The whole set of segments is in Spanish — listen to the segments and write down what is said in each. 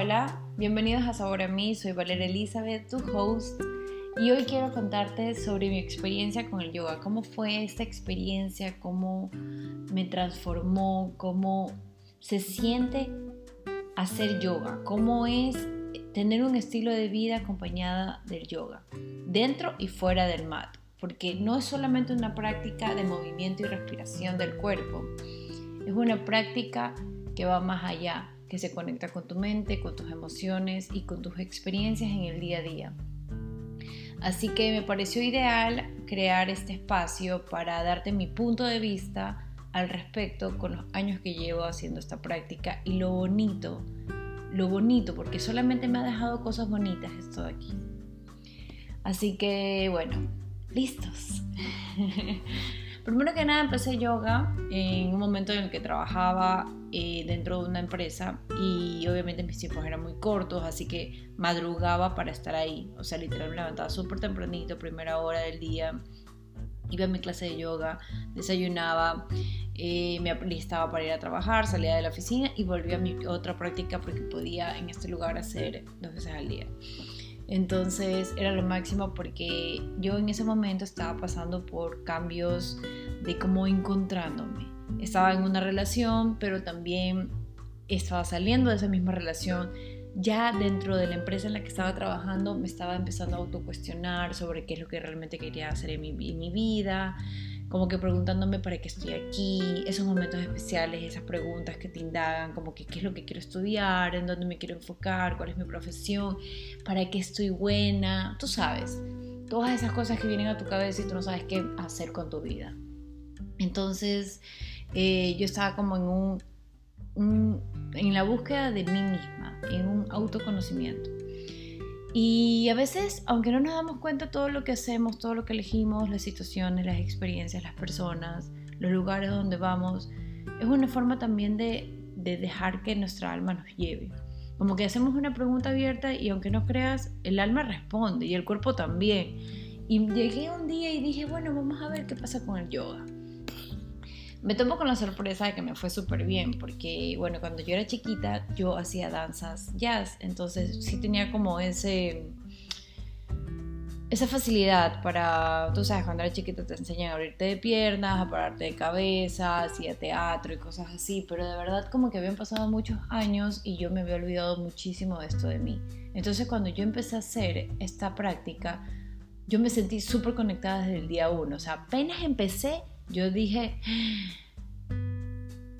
hola, bienvenidos a Sabor a mí, soy Valeria Elizabeth, tu host, y hoy quiero contarte sobre mi experiencia con el yoga, cómo fue esta experiencia, cómo me transformó, cómo se siente hacer yoga, cómo es tener un estilo de vida acompañada del yoga, dentro y fuera del mat, porque no es solamente una práctica de movimiento y respiración del cuerpo, es una práctica que va más allá, que se conecta con tu mente, con tus emociones y con tus experiencias en el día a día. Así que me pareció ideal crear este espacio para darte mi punto de vista al respecto con los años que llevo haciendo esta práctica y lo bonito, lo bonito, porque solamente me ha dejado cosas bonitas esto de aquí. Así que bueno, listos. Primero que nada empecé yoga en un momento en el que trabajaba eh, dentro de una empresa y obviamente mis tiempos eran muy cortos, así que madrugaba para estar ahí. O sea, literalmente me levantaba súper tempranito, primera hora del día, iba a mi clase de yoga, desayunaba, eh, me alistaba para ir a trabajar, salía de la oficina y volvía a mi otra práctica porque podía en este lugar hacer dos veces al día. Entonces era lo máximo porque yo en ese momento estaba pasando por cambios de cómo encontrándome. Estaba en una relación, pero también estaba saliendo de esa misma relación. Ya dentro de la empresa en la que estaba trabajando me estaba empezando a autocuestionar sobre qué es lo que realmente quería hacer en mi, vida, como que preguntándome para qué estoy aquí, esos momentos especiales, esas preguntas que te indagan, como que qué es lo que quiero estudiar, en dónde me quiero enfocar, cuál es mi profesión, para qué estoy buena, tú sabes, todas esas cosas que vienen a tu cabeza y tú no sabes qué hacer con tu vida. Entonces eh, yo estaba como en un, en la búsqueda de mí misma, en un autoconocimiento. Y a veces, aunque no nos damos cuenta todo lo que hacemos, todo lo que elegimos, las situaciones, las experiencias, las personas, los lugares donde vamos, es una forma también de, dejar que nuestra alma nos lleve. Como que hacemos una pregunta abierta y aunque no creas, el alma responde y el cuerpo también. Y llegué un día y dije, bueno, vamos a ver qué pasa con el yoga. Me tomo con la sorpresa de que me fue súper bien, porque bueno, cuando yo era chiquita yo hacía danzas jazz, entonces sí tenía como ese esa facilidad para, tú sabes, cuando eres chiquita te enseñan a abrirte de piernas, a pararte de cabeza, hacía teatro y cosas así, pero de verdad como que habían pasado muchos años y yo me había olvidado muchísimo de esto de mí. Entonces cuando yo empecé a hacer esta práctica, yo me sentí súper conectada desde el día uno, o sea, apenas empecé yo dije,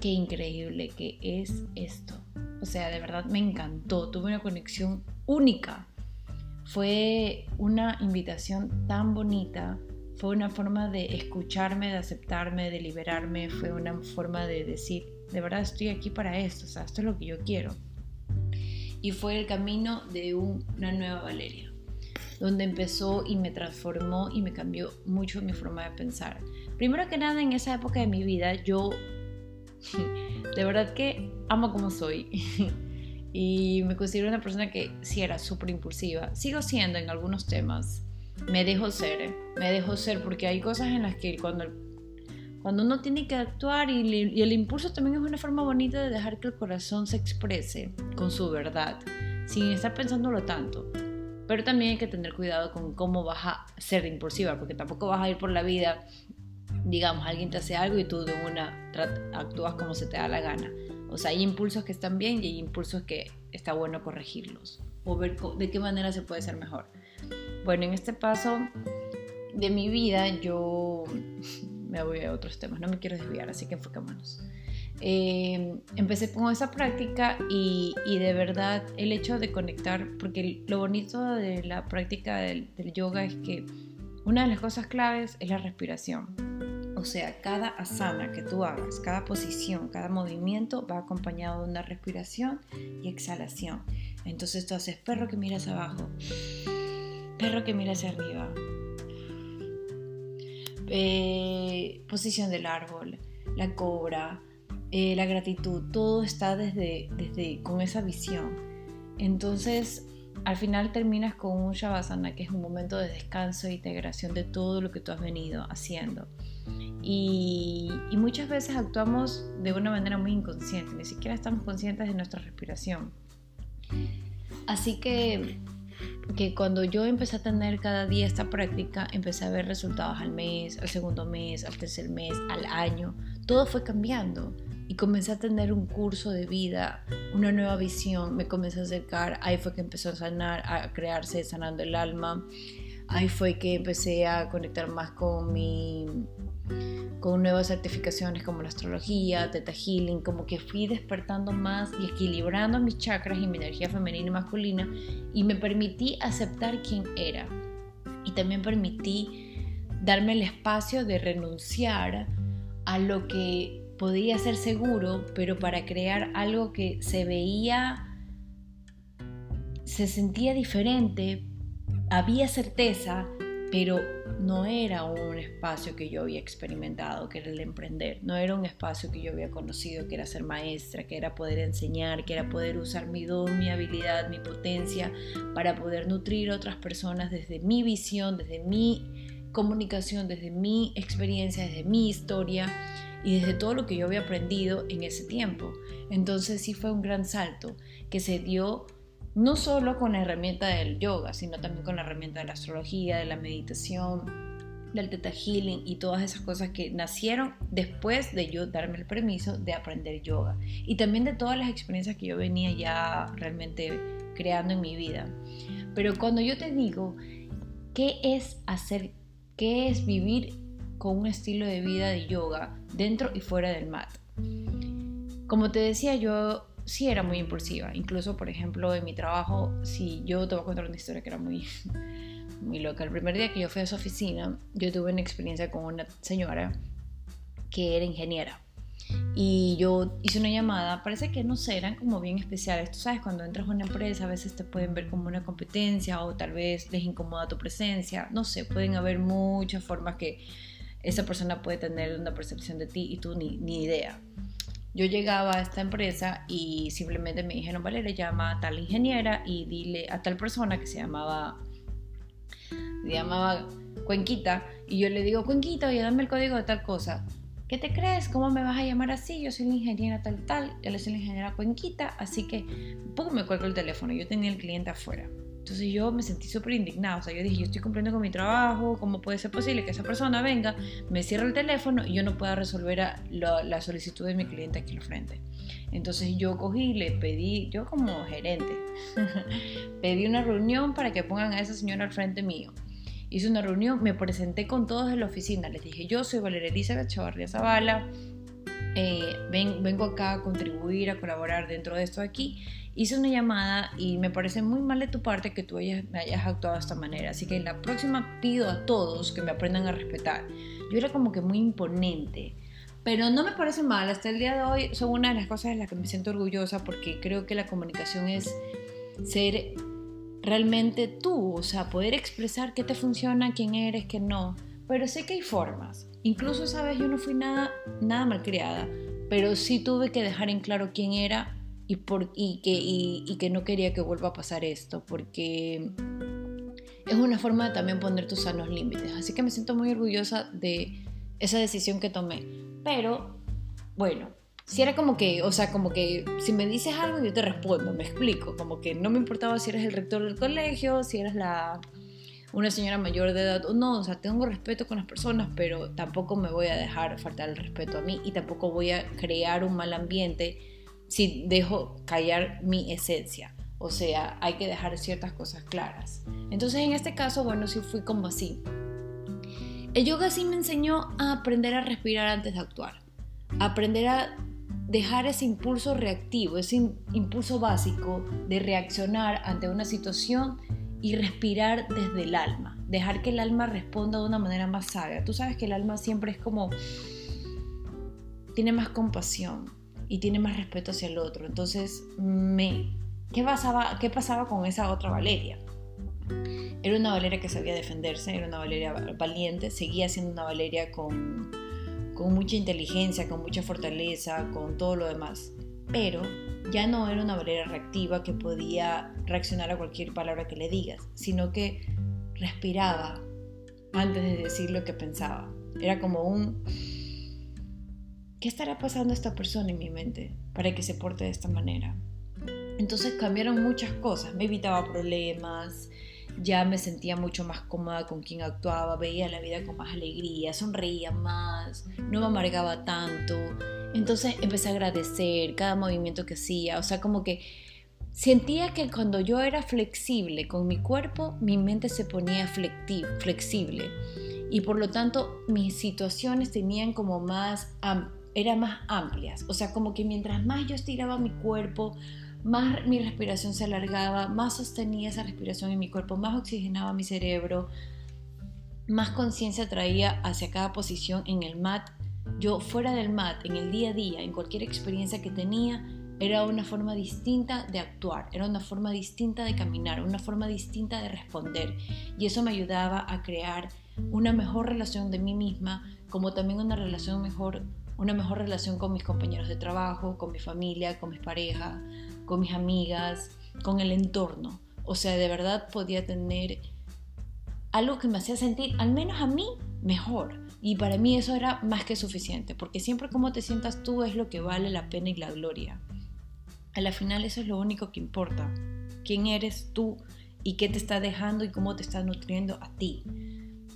qué increíble que es esto. O sea, de verdad me encantó, tuve una conexión única. Fue una invitación tan bonita, fue una forma de escucharme, de aceptarme, de liberarme, fue una forma de decir, de verdad estoy aquí para esto, o sea, esto es lo que yo quiero. Y fue el camino de una nueva Valeria, donde empezó y me transformó y me cambió mucho mi forma de pensar. Primero que nada, en esa época de mi vida, yo de verdad que amo como soy. y me considero una persona que sí era súper impulsiva. Sigo siendo en algunos temas. Me dejo ser, ¿eh? me dejo ser porque hay cosas en las que cuando, cuando uno tiene que actuar y, y el impulso también es una forma bonita de dejar que el corazón se exprese con su verdad, sin estar pensándolo tanto. Pero también hay que tener cuidado con cómo vas a ser impulsiva, porque tampoco vas a ir por la vida digamos, alguien te hace algo y tú de una actúas como se te da la gana. O sea, hay impulsos que están bien y hay impulsos que está bueno corregirlos o ver de qué manera se puede ser mejor. Bueno, en este paso de mi vida yo me voy a otros temas, no me quiero desviar, así que enfocémonos. Eh, empecé con esa práctica y, de verdad el hecho de conectar, porque lo bonito de la práctica del yoga es que una de las cosas claves es la respiración. O sea, cada asana que tú hagas, cada posición, cada movimiento va acompañado de una respiración y exhalación. Entonces tú haces perro que mira hacia abajo, perro que mira hacia arriba, eh, posición del árbol, la cobra, eh, la gratitud, todo está desde, desde con esa visión. Entonces, al final terminas con un Shavasana, que es un momento de descanso e integración de todo lo que tú has venido haciendo. Y, muchas veces actuamos de una manera muy inconsciente, ni siquiera estamos conscientes de nuestra respiración. Así que, que cuando yo empecé a tener cada día esta práctica, empecé a ver resultados al mes, al segundo mes, al tercer mes, al año. Todo fue cambiando y comencé a tener un curso de vida, una nueva visión, me comencé a acercar, ahí fue que empezó a sanar, a crearse sanando el alma, ahí fue que empecé a conectar más con mi con nuevas certificaciones como la astrología, Theta Healing, como que fui despertando más y equilibrando mis chakras y mi energía femenina y masculina y me permití aceptar quién era. Y también permití darme el espacio de renunciar a lo que podía ser seguro, pero para crear algo que se veía, se sentía diferente, había certeza, pero no era un espacio que yo había experimentado, que era el emprender, no era un espacio que yo había conocido, que era ser maestra, que era poder enseñar, que era poder usar mi don, mi habilidad, mi potencia para poder nutrir a otras personas desde mi visión, desde mi comunicación, desde mi experiencia, desde mi historia y desde todo lo que yo había aprendido en ese tiempo. Entonces sí fue un gran salto que se dio no solo con la herramienta del yoga, sino también con la herramienta de la astrología, de la meditación, del Theta Healing y todas esas cosas que nacieron después de yo darme el permiso de aprender yoga. Y también de todas las experiencias que yo venía ya realmente creando en mi vida. Pero cuando yo te digo, ¿qué es hacer, qué es vivir con un estilo de vida de yoga dentro y fuera del mat? Como te decía, yo sí era muy impulsiva. Incluso, por ejemplo, en mi trabajo, si yo te voy a contar una historia que era muy, muy loca. El primer día que yo fui a su oficina, yo tuve una experiencia con una señora que era ingeniera. Y yo hice una llamada, parece que no sé, eran como bien especiales. Tú sabes, cuando entras a una empresa a veces te pueden ver como una competencia o tal vez les incomoda tu presencia. No sé, pueden haber muchas formas que esa persona puede tener una percepción de ti y tú ni, ni idea yo llegaba a esta empresa y simplemente me dijeron, Valeria, llama a tal ingeniera y dile a tal persona que se llamaba, se llamaba Cuenquita, y yo le digo, Cuenquita, oye, dame el código de tal cosa. ¿Qué te crees? ¿Cómo me vas a llamar así? Yo soy la ingeniera tal tal, yo soy la ingeniera Cuenquita, así que, poco me cuelgo el teléfono, yo tenía el cliente afuera. Entonces yo me sentí súper indignada, o sea, yo dije, yo estoy cumpliendo con mi trabajo, ¿cómo puede ser posible que esa persona venga, me cierre el teléfono y yo no pueda resolver la, solicitud de mi cliente aquí al frente? Entonces yo cogí, le pedí, yo como gerente, pedí una reunión para que pongan a esa señora al frente mío. Hice una reunión, me presenté con todos en la oficina, les dije, yo soy Valeria Elizabeth Chavarría Zavala, eh, vengo acá a contribuir, a colaborar dentro de esto aquí hice una llamada y me parece muy mal de tu parte que tú hayas, me hayas actuado de esta manera. Así que la próxima pido a todos que me aprendan a respetar. Yo era como que muy imponente. Pero no me parece mal, hasta el día de hoy son una de las cosas de las que me siento orgullosa porque creo que la comunicación es ser realmente tú, o sea, poder expresar qué te funciona, quién eres, qué no. Pero sé que hay formas. Incluso, sabes, yo no fui nada, nada malcriada, pero sí tuve que dejar en claro quién era y, por, y, que, y, que no quería que vuelva a pasar esto, porque es una forma de también poner tus sanos límites. Así que me siento muy orgullosa de esa decisión que tomé. Pero, bueno, si era como que, o sea, como que si me dices algo yo te respondo, me explico, como que no me importaba si eres el rector del colegio, si eres la una señora mayor de edad no, o sea, tengo respeto con las personas, pero tampoco me voy a dejar faltar el respeto a mí y tampoco voy a crear un mal ambiente si dejo callar mi esencia. O sea, hay que dejar ciertas cosas claras. Entonces, en este caso, bueno, sí fui como así. El yoga sí me enseñó a aprender a respirar antes de actuar. aprender a dejar ese impulso reactivo, ese impulso básico de reaccionar ante una situación y respirar desde el alma. Dejar que el alma responda de una manera más sabia. Tú sabes que el alma siempre es como... tiene más compasión, y tiene más respeto hacia el otro. Entonces, me, ¿qué, pasaba, ¿qué pasaba con esa otra Valeria? Era una Valeria que sabía defenderse, era una Valeria valiente, seguía siendo una Valeria con, con mucha inteligencia, con mucha fortaleza, con todo lo demás. Pero ya no era una Valeria reactiva que podía reaccionar a cualquier palabra que le digas, sino que respiraba antes de decir lo que pensaba. Era como un ¿qué estará pasando esta persona en mi mente para que se porte de esta manera? Entonces cambiaron muchas cosas, me evitaba problemas, ya me sentía mucho más cómoda con quien actuaba, veía la vida con más alegría, sonreía más, no me amargaba tanto. Entonces empecé a agradecer cada movimiento que hacía, o sea, como que sentía que cuando yo era flexible con mi cuerpo, mi mente se ponía flexible y por lo tanto mis situaciones tenían como más, eran más amplias, o sea, como que mientras más yo estiraba mi cuerpo, más mi respiración se alargaba, más sostenía esa respiración en mi cuerpo, más oxigenaba mi cerebro, más conciencia traía hacia cada posición en el mat. Yo fuera del mat, en el día a día, en cualquier experiencia que tenía, era una forma distinta de actuar, era una forma distinta de caminar, una forma distinta de responder. Y eso me ayudaba a crear una mejor relación de mí misma, como también una relación mejor, una mejor relación con mis compañeros de trabajo, con mi familia, con mis parejas, con mis amigas, con el entorno. O sea, de verdad podía tener algo que me hacía sentir, al menos a mí, mejor. Y para mí eso era más que suficiente, porque siempre como te sientas tú es lo que vale la pena y la gloria. A la final eso es lo único que importa. ¿Quién eres tú y qué te está dejando y cómo te está nutriendo a ti?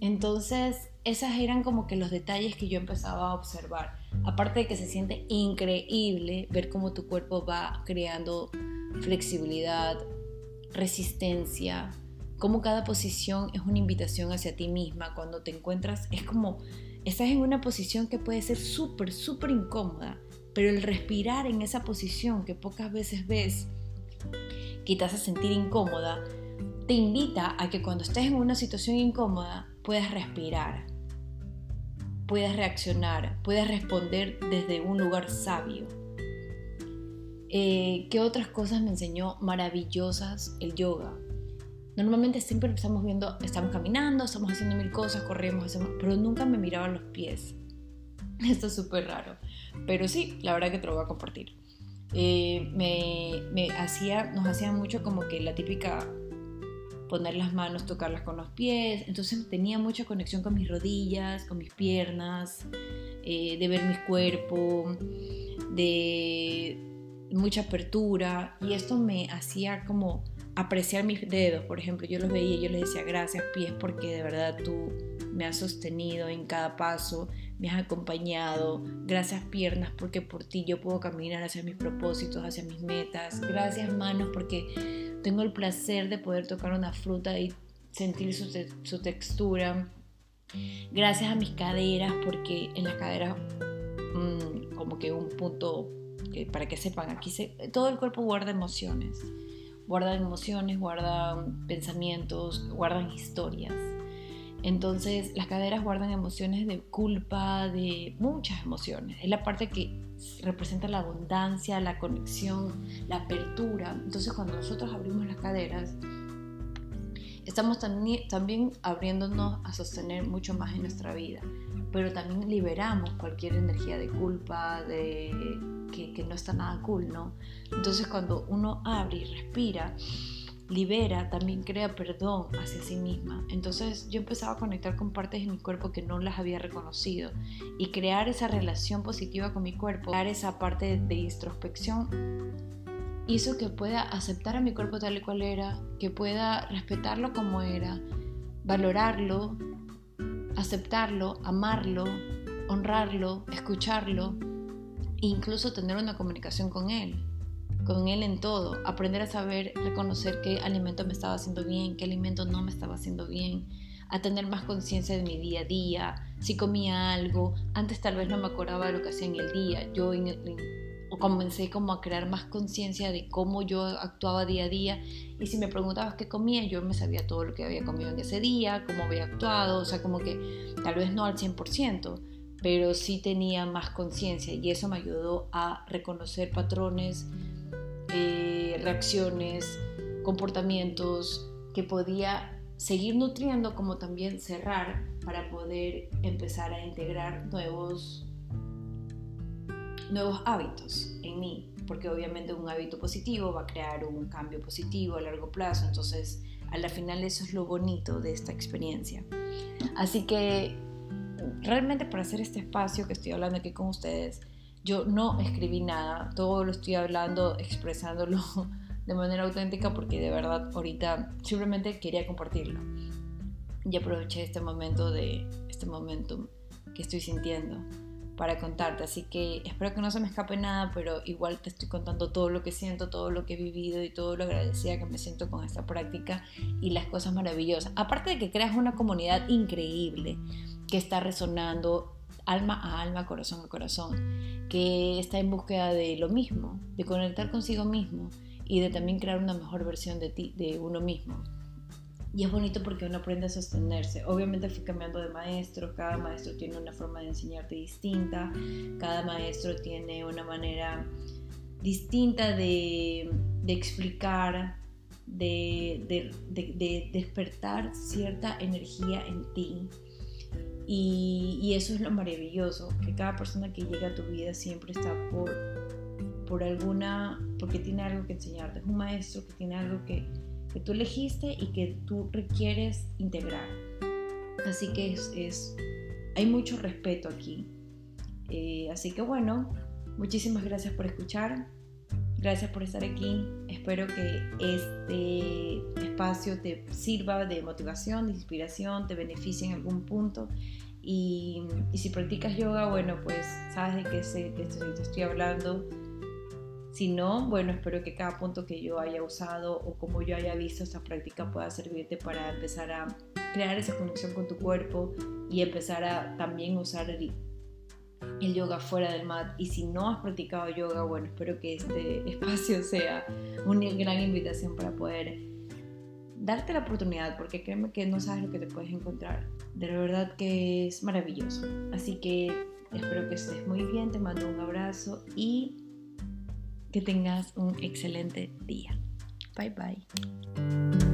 Entonces, esas eran como que los detalles que yo empezaba a observar. Aparte de que se siente increíble ver cómo tu cuerpo va creando flexibilidad, resistencia, cómo cada posición es una invitación hacia ti misma. Cuando te encuentras, es como, estás en una posición que puede ser súper, súper incómoda, pero el respirar en esa posición que pocas veces ves, que te hace sentir incómoda, te invita a que cuando estés en una situación incómoda puedas respirar, puedas reaccionar, puedas responder desde un lugar sabio. Eh, ¿Qué otras cosas me enseñó maravillosas el yoga? Normalmente siempre estamos viendo, estamos caminando, estamos haciendo mil cosas, corremos, hacemos, pero nunca me miraban los pies. Esto es súper raro. Pero sí, la verdad que te lo voy a compartir. Eh, me, hacía, nos hacía mucho como que la típica poner las manos, tocarlas con los pies. Entonces tenía mucha conexión con mis rodillas, con mis piernas, eh, de ver mi cuerpo, de mucha apertura. Y esto me hacía como apreciar mis dedos. Por ejemplo, yo los veía y yo les decía gracias pies porque de verdad tú me has sostenido en cada paso, me has acompañado. Gracias piernas porque por ti yo puedo caminar hacia mis propósitos, hacia mis metas. Gracias manos porque tengo el placer de poder tocar una fruta y sentir su, textura. Gracias a mis caderas, porque en las caderas, mm, como que un punto, que, para que sepan, aquí todo el cuerpo guarda emociones. Guardan emociones, guardan pensamientos, guardan historias. Entonces las caderas guardan emociones de culpa, de muchas emociones. Es la parte que representa la abundancia, la conexión, la apertura. Entonces cuando nosotros abrimos las caderas, estamos también abriéndonos a sostener mucho más en nuestra vida, pero también liberamos cualquier energía de culpa, de que, que no está nada cool, ¿no? Entonces cuando uno abre y respira, libera, también crea perdón hacia sí misma. Entonces yo empezaba a conectar con partes de mi cuerpo que no las había reconocido y crear esa relación positiva con mi cuerpo, crear esa parte de introspección hizo que pueda aceptar a mi cuerpo tal y cual era, que pueda respetarlo como era, valorarlo, aceptarlo, amarlo, honrarlo, escucharlo e incluso tener una comunicación con él con él en todo, aprender a saber reconocer qué alimento me estaba haciendo bien, qué alimento no me estaba haciendo bien, a tener más conciencia de mi día a día, si comía algo, antes tal vez no me acordaba de lo que hacía en el día, yo comencé como a crear más conciencia de cómo yo actuaba día a día. Y si me preguntabas qué comía, yo me sabía todo lo que había comido en ese día, cómo había actuado, o sea, como que tal vez no al 100%, pero sí tenía más conciencia y eso me ayudó a reconocer patrones, eh, reacciones, comportamientos que podía seguir nutriendo como también cerrar para poder empezar a integrar nuevos, nuevos hábitos en mí, porque obviamente un hábito positivo va a crear un cambio positivo a largo plazo, entonces a la final eso es lo bonito de esta experiencia. Así que realmente para hacer este espacio que estoy hablando aquí con ustedes, yo no escribí nada, todo lo estoy hablando, expresándolo de manera auténtica porque de verdad ahorita simplemente quería compartirlo. Y aproveché este momento de este momento que estoy sintiendo para contarte. Así que espero que no se me escape nada, pero igual te estoy contando todo lo que siento, todo lo que he vivido y todo lo agradecida que me siento con esta práctica y las cosas maravillosas. Aparte de que creas una comunidad increíble que está resonando alma a alma, corazón a corazón, que está en búsqueda de lo mismo, de conectar consigo mismo y de también crear una mejor versión de ti, de uno mismo. Y es bonito porque uno aprende a sostenerse. Obviamente fui cambiando de maestro, cada maestro tiene una forma de enseñarte distinta, cada maestro tiene una manera distinta de, explicar, de, de, despertar cierta energía en ti. Y, y, eso es lo maravilloso, que cada persona que llega a tu vida siempre está por, por alguna, porque tiene algo que enseñarte. Es un maestro que tiene algo que, que tú elegiste y que tú requieres integrar. Así que es, hay mucho respeto aquí. Eh, así que bueno, muchísimas gracias por escuchar. Gracias por estar aquí. Espero que este espacio te sirva de motivación, de inspiración, te beneficie en algún punto. Y, si practicas yoga, bueno, pues sabes de qué, te estoy hablando si no, bueno, espero que cada punto que yo haya usado o como yo haya visto esta práctica pueda servirte para empezar a crear esa conexión con tu cuerpo y empezar a también usar el, yoga fuera del mat. Y si no has practicado yoga, bueno, espero que este espacio sea una gran invitación para poder darte la oportunidad, porque créeme que no sabes lo que te puedes encontrar. De verdad que es maravilloso. Así que espero que estés muy bien, te mando un abrazo y que tengas un excelente día. Bye bye.